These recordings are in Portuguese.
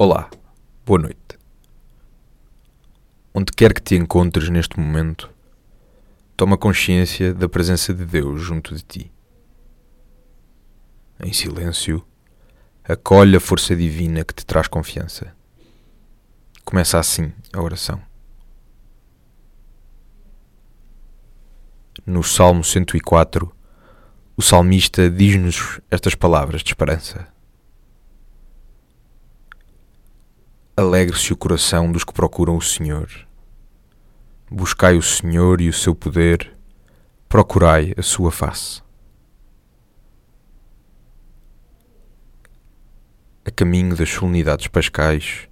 Olá, boa noite. Onde quer que te encontres neste momento, toma consciência da presença de Deus junto de ti. Em silêncio, acolhe a força divina que te traz confiança. Começa assim a oração. No Salmo 104, o salmista diz-nos estas palavras de esperança. Alegre-se o coração dos que procuram o Senhor. Buscai o Senhor e o seu poder, procurai a sua face. A caminho das solenidades pascais,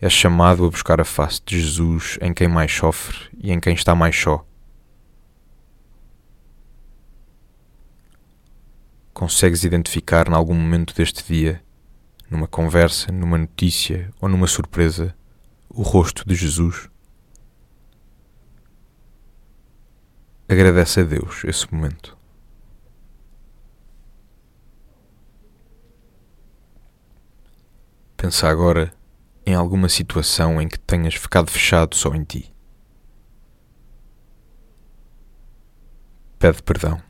é chamado a buscar a face de Jesus em quem mais sofre e em quem está mais só. Consegues identificar em algum momento deste dia numa conversa, numa notícia ou numa surpresa, o rosto de Jesus? Agradece a Deus esse momento. Pensa agora em alguma situação em que tenhas ficado fechado só em ti. Pede perdão.